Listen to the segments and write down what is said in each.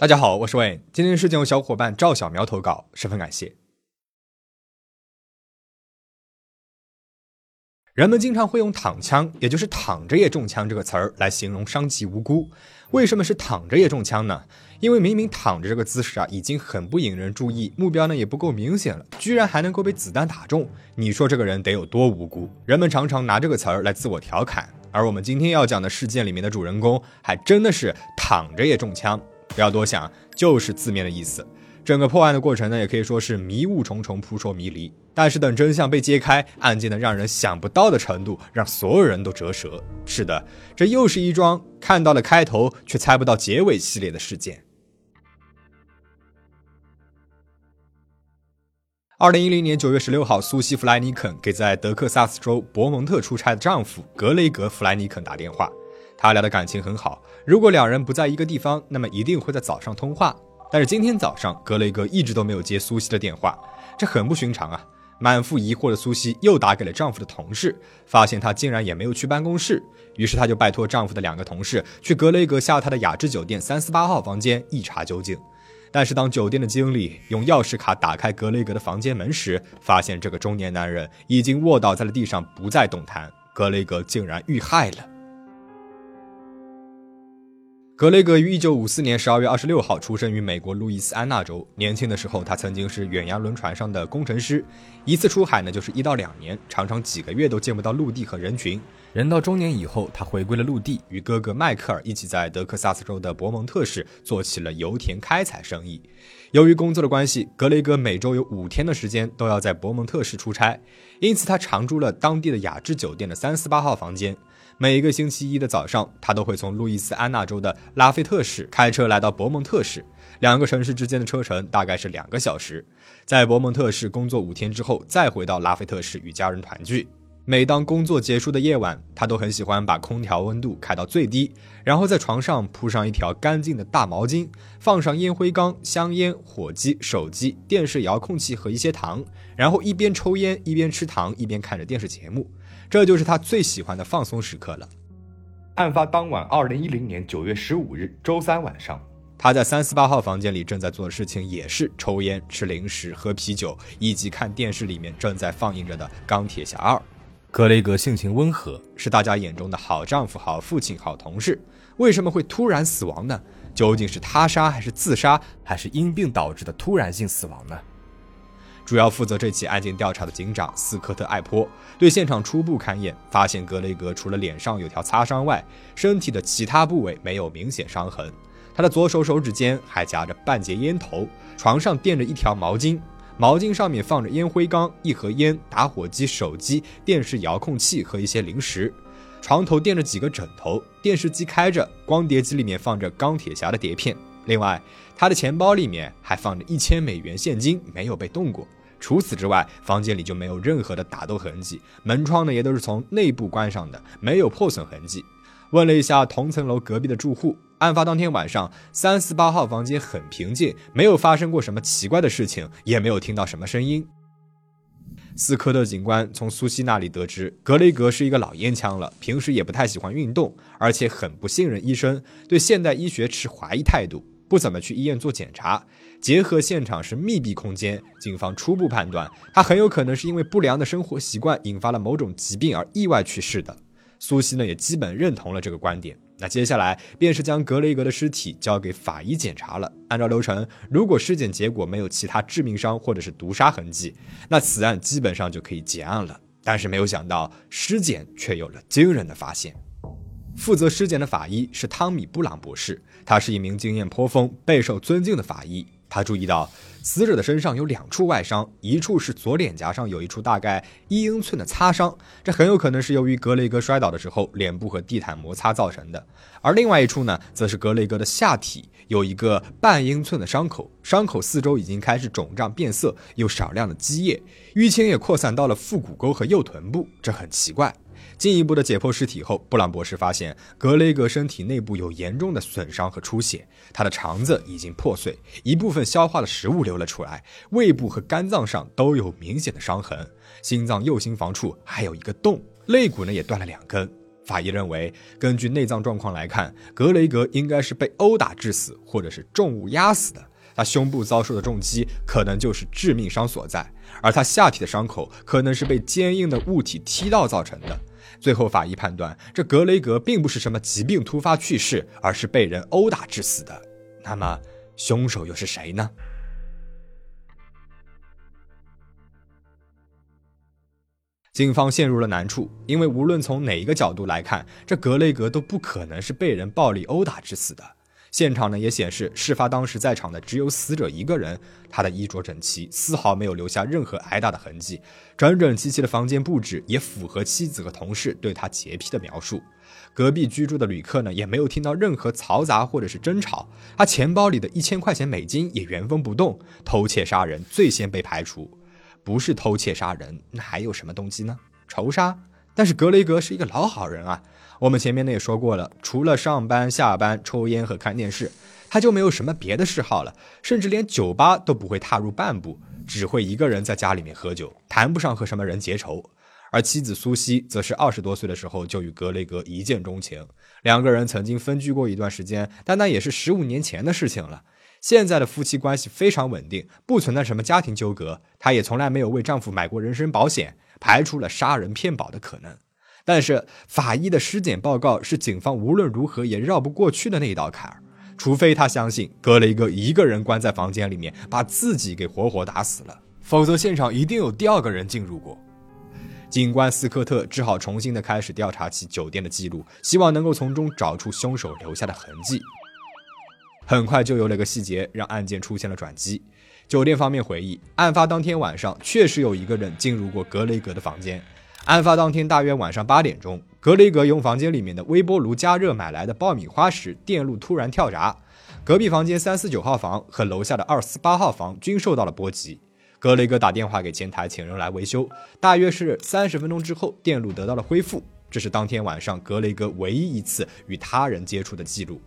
大家好，我是 Wayne，今天事件由小伙伴赵小苗投稿，十分感谢。人们经常会用“躺枪”，也就是“躺着也中枪”这个词儿来形容伤及无辜。为什么是躺着也中枪呢？因为明明躺着这个姿势啊，已经很不引人注意，目标呢也不够明显了，居然还能够被子弹打中，你说这个人得有多无辜？人们常常拿这个词儿来自我调侃，而我们今天要讲的事件里面的主人公，还真的是躺着也中枪。不要多想，就是字面的意思。整个破案的过程呢，也可以说是迷雾重重、扑朔迷离。但是等真相被揭开，案件的让人想不到的程度，让所有人都折舌。是的，这又是一桩看到了开头却猜不到结尾系列的事件。二零一零年九月十六号，苏西·弗莱尼肯给在德克萨斯州伯蒙特出差的丈夫格雷格·弗莱尼肯打电话。他俩的感情很好，如果两人不在一个地方，那么一定会在早上通话。但是今天早上，格雷格一直都没有接苏西的电话，这很不寻常啊！满腹疑惑的苏西又打给了丈夫的同事，发现他竟然也没有去办公室，于是她就拜托丈夫的两个同事去格雷格下榻的雅致酒店三四八号房间一查究竟。但是当酒店的经理用钥匙卡打开格雷格的房间门时，发现这个中年男人已经卧倒在了地上，不再动弹。格雷格竟然遇害了。格雷格于一九五四年十二月二十六号出生于美国路易斯安那州。年轻的时候，他曾经是远洋轮船上的工程师，一次出海呢就是一到两年，常常几个月都见不到陆地和人群。人到中年以后，他回归了陆地，与哥哥迈克尔一起在德克萨斯州的伯蒙特市做起了油田开采生意。由于工作的关系，格雷格每周有五天的时间都要在伯蒙特市出差，因此他常住了当地的雅致酒店的三四八号房间。每一个星期一的早上，他都会从路易斯安那州的拉菲特市开车来到伯蒙特市，两个城市之间的车程大概是两个小时。在伯蒙特市工作五天之后，再回到拉菲特市与家人团聚。每当工作结束的夜晚，他都很喜欢把空调温度开到最低，然后在床上铺上一条干净的大毛巾，放上烟灰缸、香烟、火机、手机、电视遥控器和一些糖，然后一边抽烟一边吃糖，一边看着电视节目。这就是他最喜欢的放松时刻了。案发当晚，二零一零年九月十五日周三晚上，他在三四八号房间里正在做的事情也是抽烟、吃零食、喝啤酒，以及看电视里面正在放映着的《钢铁侠二》。格雷格性情温和，是大家眼中的好丈夫、好父亲、好同事。为什么会突然死亡呢？究竟是他杀还是自杀，还是因病导致的突然性死亡呢？主要负责这起案件调查的警长斯科特·艾坡对现场初步勘验，发现格雷格除了脸上有条擦伤外，身体的其他部位没有明显伤痕。他的左手手指间还夹着半截烟头，床上垫着一条毛巾，毛巾上面放着烟灰缸、一盒烟、打火机、手机、电视遥控器和一些零食。床头垫着几个枕头，电视机开着，光碟机里面放着钢铁侠的碟片。另外，他的钱包里面还放着一千美元现金，没有被动过。除此之外，房间里就没有任何的打斗痕迹，门窗呢也都是从内部关上的，没有破损痕迹。问了一下同层楼隔壁的住户，案发当天晚上，三四八号房间很平静，没有发生过什么奇怪的事情，也没有听到什么声音。斯科特警官从苏西那里得知，格雷格是一个老烟枪了，平时也不太喜欢运动，而且很不信任医生，对现代医学持怀疑态度。不怎么去医院做检查，结合现场是密闭空间，警方初步判断他很有可能是因为不良的生活习惯引发了某种疾病而意外去世的。苏西呢也基本认同了这个观点。那接下来便是将格雷格的尸体交给法医检查了。按照流程，如果尸检结果没有其他致命伤或者是毒杀痕迹，那此案基本上就可以结案了。但是没有想到，尸检却有了惊人的发现。负责尸检的法医是汤米·布朗博士，他是一名经验颇丰、备受尊敬的法医。他注意到死者的身上有两处外伤，一处是左脸颊上有一处大概一英寸的擦伤，这很有可能是由于格雷格摔倒的时候脸部和地毯摩擦造成的；而另外一处呢，则是格雷格的下体有一个半英寸的伤口，伤口四周已经开始肿胀变色，有少量的积液，淤青也扩散到了腹股沟和右臀部，这很奇怪。进一步的解剖尸体后，布朗博士发现格雷格身体内部有严重的损伤和出血，他的肠子已经破碎，一部分消化的食物流了出来，胃部和肝脏上都有明显的伤痕，心脏右心房处还有一个洞，肋骨呢也断了两根。法医认为，根据内脏状况来看，格雷格应该是被殴打致死，或者是重物压死的。他胸部遭受的重击可能就是致命伤所在，而他下体的伤口可能是被坚硬的物体踢到造成的。最后，法医判断这格雷格并不是什么疾病突发去世，而是被人殴打致死的。那么，凶手又是谁呢？警方陷入了难处，因为无论从哪一个角度来看，这格雷格都不可能是被人暴力殴打致死的。现场呢也显示，事发当时在场的只有死者一个人，他的衣着整齐，丝毫没有留下任何挨打的痕迹。整整齐齐的房间布置也符合妻子和同事对他洁癖的描述。隔壁居住的旅客呢也没有听到任何嘈杂或者是争吵。他钱包里的一千块钱美金也原封不动。偷窃杀人最先被排除，不是偷窃杀人，那还有什么动机呢？仇杀？但是格雷格是一个老好人啊。我们前面呢也说过了，除了上班、下班、抽烟和看电视，他就没有什么别的嗜好了，甚至连酒吧都不会踏入半步，只会一个人在家里面喝酒，谈不上和什么人结仇。而妻子苏西则是二十多岁的时候就与格雷格一见钟情，两个人曾经分居过一段时间，但那也是十五年前的事情了。现在的夫妻关系非常稳定，不存在什么家庭纠葛，她也从来没有为丈夫买过人身保险，排除了杀人骗保的可能。但是法医的尸检报告是警方无论如何也绕不过去的那一道坎儿，除非他相信格雷格一个人关在房间里面把自己给活活打死了，否则现场一定有第二个人进入过。警官斯科特只好重新的开始调查起酒店的记录，希望能够从中找出凶手留下的痕迹。很快就有了个细节让案件出现了转机。酒店方面回忆，案发当天晚上确实有一个人进入过格雷格的房间。案发当天大约晚上八点钟，格雷格用房间里面的微波炉加热买来的爆米花时，电路突然跳闸，隔壁房间三四九号房和楼下的二四八号房均受到了波及。格雷格打电话给前台，请人来维修。大约是三十分钟之后，电路得到了恢复。这是当天晚上格雷格唯一一次与他人接触的记录。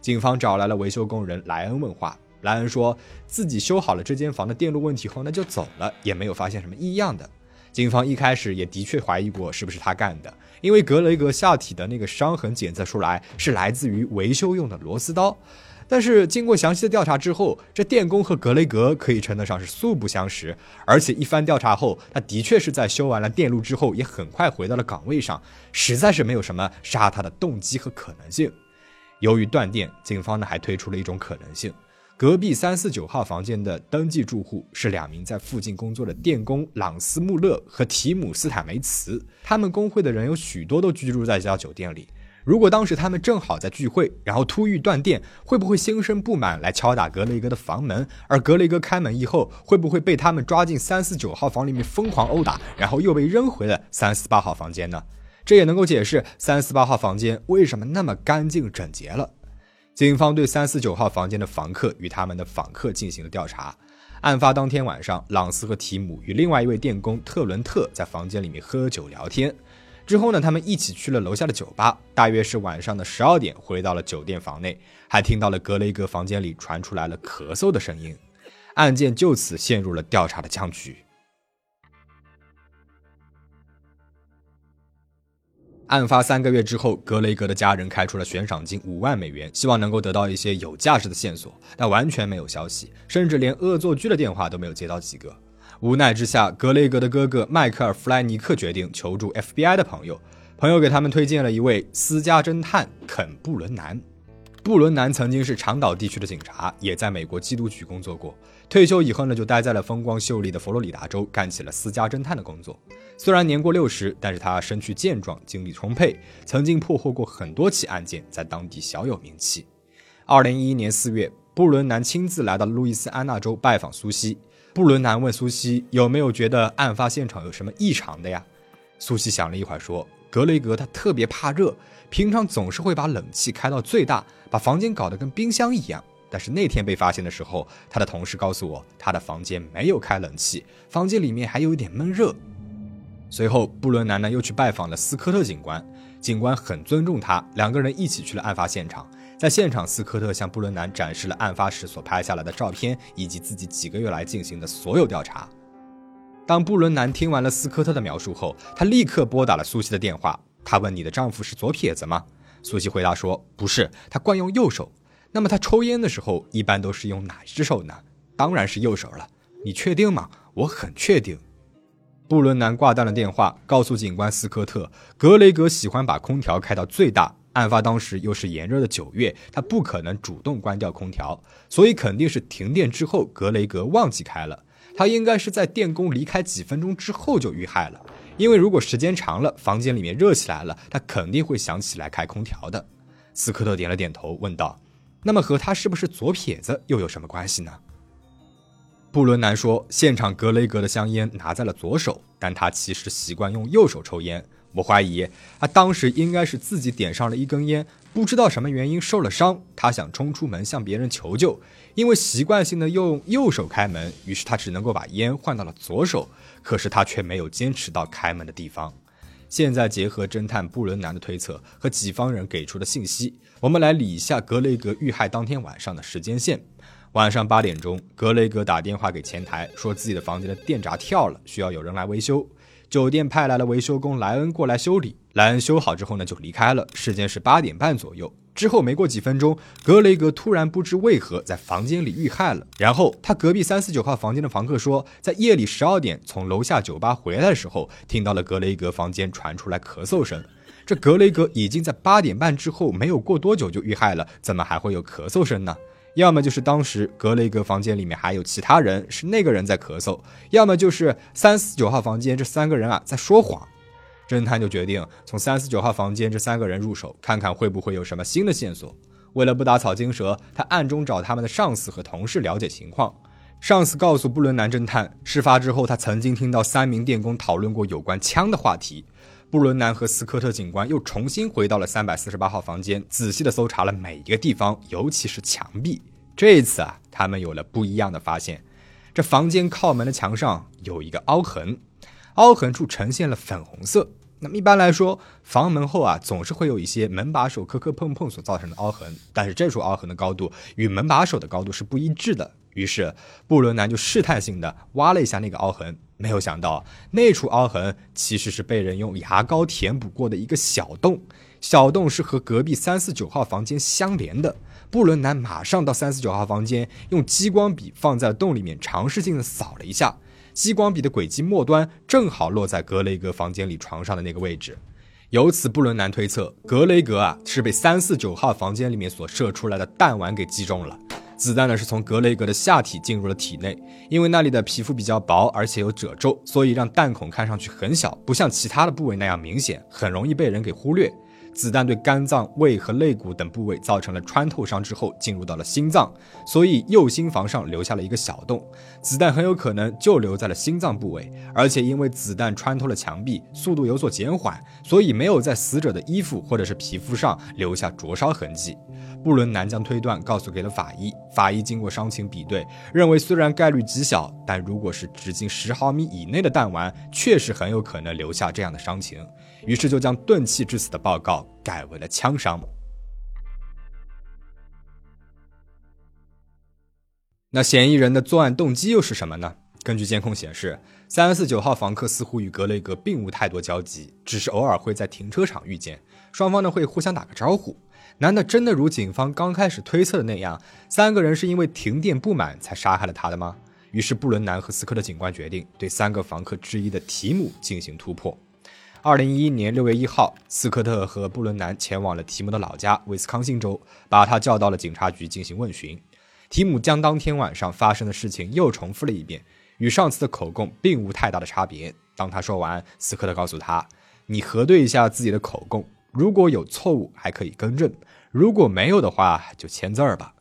警方找来了维修工人莱恩问话，莱恩说自己修好了这间房的电路问题后，那就走了，也没有发现什么异样的。警方一开始也的确怀疑过是不是他干的，因为格雷格下体的那个伤痕检测出来是来自于维修用的螺丝刀。但是经过详细的调查之后，这电工和格雷格可以称得上是素不相识，而且一番调查后，他的确是在修完了电路之后，也很快回到了岗位上，实在是没有什么杀他的动机和可能性。由于断电，警方呢还推出了一种可能性。隔壁三四九号房间的登记住户是两名在附近工作的电工朗斯穆勒和提姆斯坦梅茨，他们工会的人有许多都居住在这家酒店里。如果当时他们正好在聚会，然后突遇断电，会不会心生不满来敲打格雷格的房门？而格雷格开门以后，会不会被他们抓进三四九号房里面疯狂殴打，然后又被扔回了三四八号房间呢？这也能够解释三四八号房间为什么那么干净整洁了。警方对三四九号房间的房客与他们的访客进行了调查。案发当天晚上，朗斯和提姆与另外一位电工特伦特在房间里面喝酒聊天。之后呢，他们一起去了楼下的酒吧，大约是晚上的十二点，回到了酒店房内，还听到了格雷格房间里传出来了咳嗽的声音。案件就此陷入了调查的僵局。案发三个月之后，格雷格的家人开出了悬赏金五万美元，希望能够得到一些有价值的线索，但完全没有消息，甚至连恶作剧的电话都没有接到几个。无奈之下，格雷格的哥哥迈克尔·弗莱尼克决定求助 FBI 的朋友，朋友给他们推荐了一位私家侦探肯·布伦南。布伦南曾经是长岛地区的警察，也在美国缉毒局工作过。退休以后呢，就待在了风光秀丽的佛罗里达州，干起了私家侦探的工作。虽然年过六十，但是他身躯健壮，精力充沛，曾经破获过很多起案件，在当地小有名气。二零一一年四月，布伦南亲自来到路易斯安那州拜访苏西。布伦南问苏西有没有觉得案发现场有什么异常的呀？苏西想了一会儿说：“格雷格他特别怕热，平常总是会把冷气开到最大，把房间搞得跟冰箱一样。”但是那天被发现的时候，他的同事告诉我，他的房间没有开冷气，房间里面还有一点闷热。随后，布伦南呢又去拜访了斯科特警官，警官很尊重他，两个人一起去了案发现场。在现场，斯科特向布伦南展示了案发时所拍下来的照片，以及自己几个月来进行的所有调查。当布伦南听完了斯科特的描述后，他立刻拨打了苏西的电话。他问：“你的丈夫是左撇子吗？”苏西回答说：“不是，他惯用右手。”那么他抽烟的时候一般都是用哪一只手呢？当然是右手了。你确定吗？我很确定。布伦南挂断了电话，告诉警官斯科特，格雷格喜欢把空调开到最大。案发当时又是炎热的九月，他不可能主动关掉空调，所以肯定是停电之后格雷格忘记开了。他应该是在电工离开几分钟之后就遇害了，因为如果时间长了，房间里面热起来了，他肯定会想起来开空调的。斯科特点了点头，问道。那么和他是不是左撇子又有什么关系呢？布伦南说，现场格雷格的香烟拿在了左手，但他其实习惯用右手抽烟。我怀疑他当时应该是自己点上了一根烟，不知道什么原因受了伤，他想冲出门向别人求救，因为习惯性的用右手开门，于是他只能够把烟换到了左手，可是他却没有坚持到开门的地方。现在结合侦探布伦南的推测和己方人给出的信息，我们来理一下格雷格遇害当天晚上的时间线。晚上八点钟，格雷格打电话给前台，说自己的房间的电闸跳了，需要有人来维修。酒店派来了维修工莱恩过来修理。莱恩修好之后呢，就离开了。时间是八点半左右。之后没过几分钟，格雷格突然不知为何在房间里遇害了。然后他隔壁三四九号房间的房客说，在夜里十二点从楼下酒吧回来的时候，听到了格雷格房间传出来咳嗽声。这格雷格已经在八点半之后没有过多久就遇害了，怎么还会有咳嗽声呢？要么就是当时格雷格房间里面还有其他人，是那个人在咳嗽；要么就是三四九号房间这三个人啊在说谎。侦探就决定从三四九号房间这三个人入手，看看会不会有什么新的线索。为了不打草惊蛇，他暗中找他们的上司和同事了解情况。上司告诉布伦南侦探，事发之后他曾经听到三名电工讨论过有关枪的话题。布伦南和斯科特警官又重新回到了三百四十八号房间，仔细的搜查了每一个地方，尤其是墙壁。这一次啊，他们有了不一样的发现。这房间靠门的墙上有一个凹痕，凹痕处呈现了粉红色。那么一般来说，房门后啊总是会有一些门把手磕磕碰碰所造成的凹痕，但是这处凹痕的高度与门把手的高度是不一致的。于是布伦南就试探性的挖了一下那个凹痕，没有想到那处凹痕其实是被人用牙膏填补过的一个小洞，小洞是和隔壁三四九号房间相连的。布伦南马上到三四九号房间，用激光笔放在洞里面尝试性的扫了一下。激光笔的轨迹末端正好落在格雷格房间里床上的那个位置，由此布伦南推测，格雷格啊是被三四九号房间里面所射出来的弹丸给击中了。子弹呢是从格雷格的下体进入了体内，因为那里的皮肤比较薄，而且有褶皱，所以让弹孔看上去很小，不像其他的部位那样明显，很容易被人给忽略。子弹对肝脏、胃和肋骨等部位造成了穿透伤之后，进入到了心脏，所以右心房上留下了一个小洞。子弹很有可能就留在了心脏部位，而且因为子弹穿透了墙壁，速度有所减缓，所以没有在死者的衣服或者是皮肤上留下灼烧痕迹。布伦南将推断告诉给了法医，法医经过伤情比对，认为虽然概率极小，但如果是直径十毫米以内的弹丸，确实很有可能留下这样的伤情。于是就将钝器致死的报告改为了枪伤。那嫌疑人的作案动机又是什么呢？根据监控显示，三四九号房客似乎与格雷格并无太多交集，只是偶尔会在停车场遇见，双方呢会互相打个招呼。难道真的如警方刚开始推测的那样，三个人是因为停电不满才杀害了他的吗？于是布伦南和斯科特警官决定对三个房客之一的提姆进行突破。二零一一年六月一号，斯科特和布伦南前往了提姆的老家威斯康星州，把他叫到了警察局进行问询。提姆将当天晚上发生的事情又重复了一遍，与上次的口供并无太大的差别。当他说完，斯科特告诉他：“你核对一下自己的口供，如果有错误还可以更正，如果没有的话就签字儿吧。”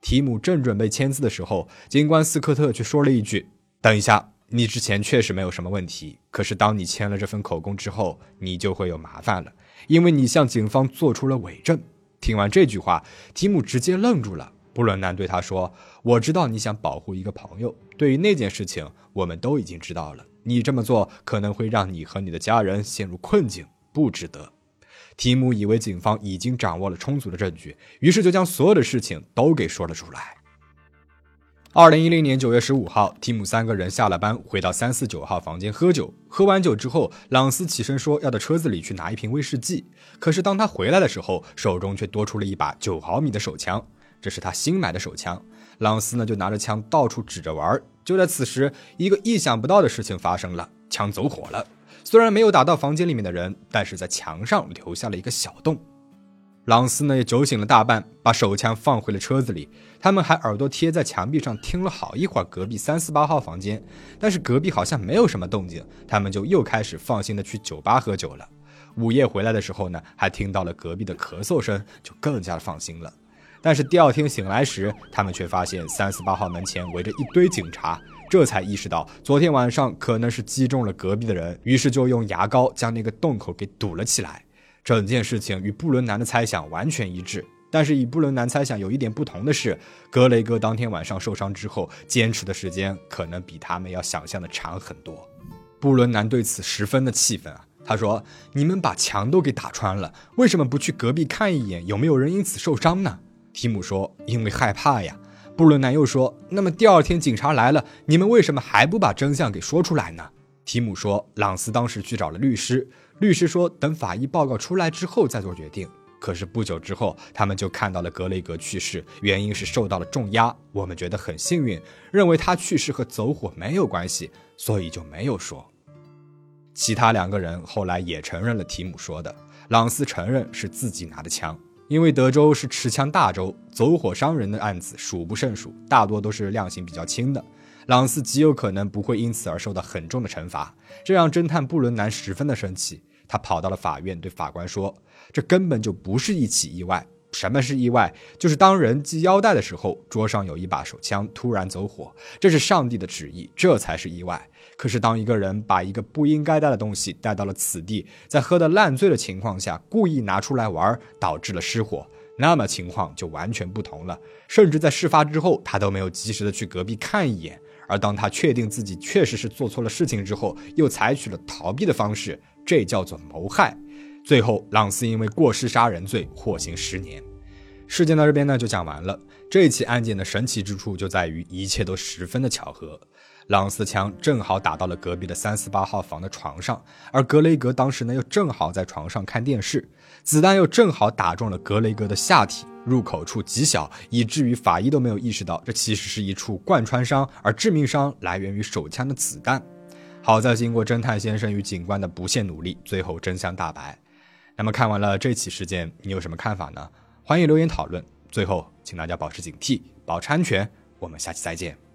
提姆正准备签字的时候，警官斯科特却说了一句：“等一下。”你之前确实没有什么问题，可是当你签了这份口供之后，你就会有麻烦了，因为你向警方做出了伪证。听完这句话，提姆直接愣住了。布伦南对他说：“我知道你想保护一个朋友，对于那件事情，我们都已经知道了。你这么做可能会让你和你的家人陷入困境，不值得。”提姆以为警方已经掌握了充足的证据，于是就将所有的事情都给说了出来。二零一零年九月十五号，提姆三个人下了班，回到三四九号房间喝酒。喝完酒之后，朗斯起身说要到车子里去拿一瓶威士忌。可是当他回来的时候，手中却多出了一把九毫米的手枪，这是他新买的手枪。朗斯呢就拿着枪到处指着玩。就在此时，一个意想不到的事情发生了，枪走火了。虽然没有打到房间里面的人，但是在墙上留下了一个小洞。朗斯呢也酒醒了大半，把手枪放回了车子里。他们还耳朵贴在墙壁上听了好一会儿隔壁三四八号房间，但是隔壁好像没有什么动静，他们就又开始放心的去酒吧喝酒了。午夜回来的时候呢，还听到了隔壁的咳嗽声，就更加放心了。但是第二天醒来时，他们却发现三四八号门前围着一堆警察，这才意识到昨天晚上可能是击中了隔壁的人，于是就用牙膏将那个洞口给堵了起来。整件事情与布伦南的猜想完全一致，但是与布伦南猜想有一点不同的是，格雷戈当天晚上受伤之后，坚持的时间可能比他们要想象的长很多。布伦南对此十分的气愤啊，他说：“你们把墙都给打穿了，为什么不去隔壁看一眼，有没有人因此受伤呢？”提姆说：“因为害怕呀。”布伦南又说：“那么第二天警察来了，你们为什么还不把真相给说出来呢？”提姆说：“朗斯当时去找了律师。”律师说，等法医报告出来之后再做决定。可是不久之后，他们就看到了格雷格去世，原因是受到了重压。我们觉得很幸运，认为他去世和走火没有关系，所以就没有说。其他两个人后来也承认了提姆说的。朗斯承认是自己拿的枪，因为德州是持枪大州，走火伤人的案子数不胜数，大多都是量刑比较轻的。朗斯极有可能不会因此而受到很重的惩罚，这让侦探布伦南十分的生气。他跑到了法院，对法官说：“这根本就不是一起意外。什么是意外？就是当人系腰带的时候，桌上有一把手枪突然走火，这是上帝的旨意，这才是意外。可是当一个人把一个不应该带的东西带到了此地，在喝得烂醉的情况下故意拿出来玩，导致了失火，那么情况就完全不同了。甚至在事发之后，他都没有及时的去隔壁看一眼。”而当他确定自己确实是做错了事情之后，又采取了逃避的方式，这叫做谋害。最后，朗斯因为过失杀人罪获刑十年。事件到这边呢就讲完了。这起案件的神奇之处就在于一切都十分的巧合。朗斯枪正好打到了隔壁的三四八号房的床上，而格雷格当时呢又正好在床上看电视，子弹又正好打中了格雷格的下体。入口处极小，以至于法医都没有意识到这其实是一处贯穿伤，而致命伤来源于手枪的子弹。好在经过侦探先生与警官的不懈努力，最后真相大白。那么看完了这起事件，你有什么看法呢？欢迎留言讨论。最后，请大家保持警惕，保持安全。我们下期再见。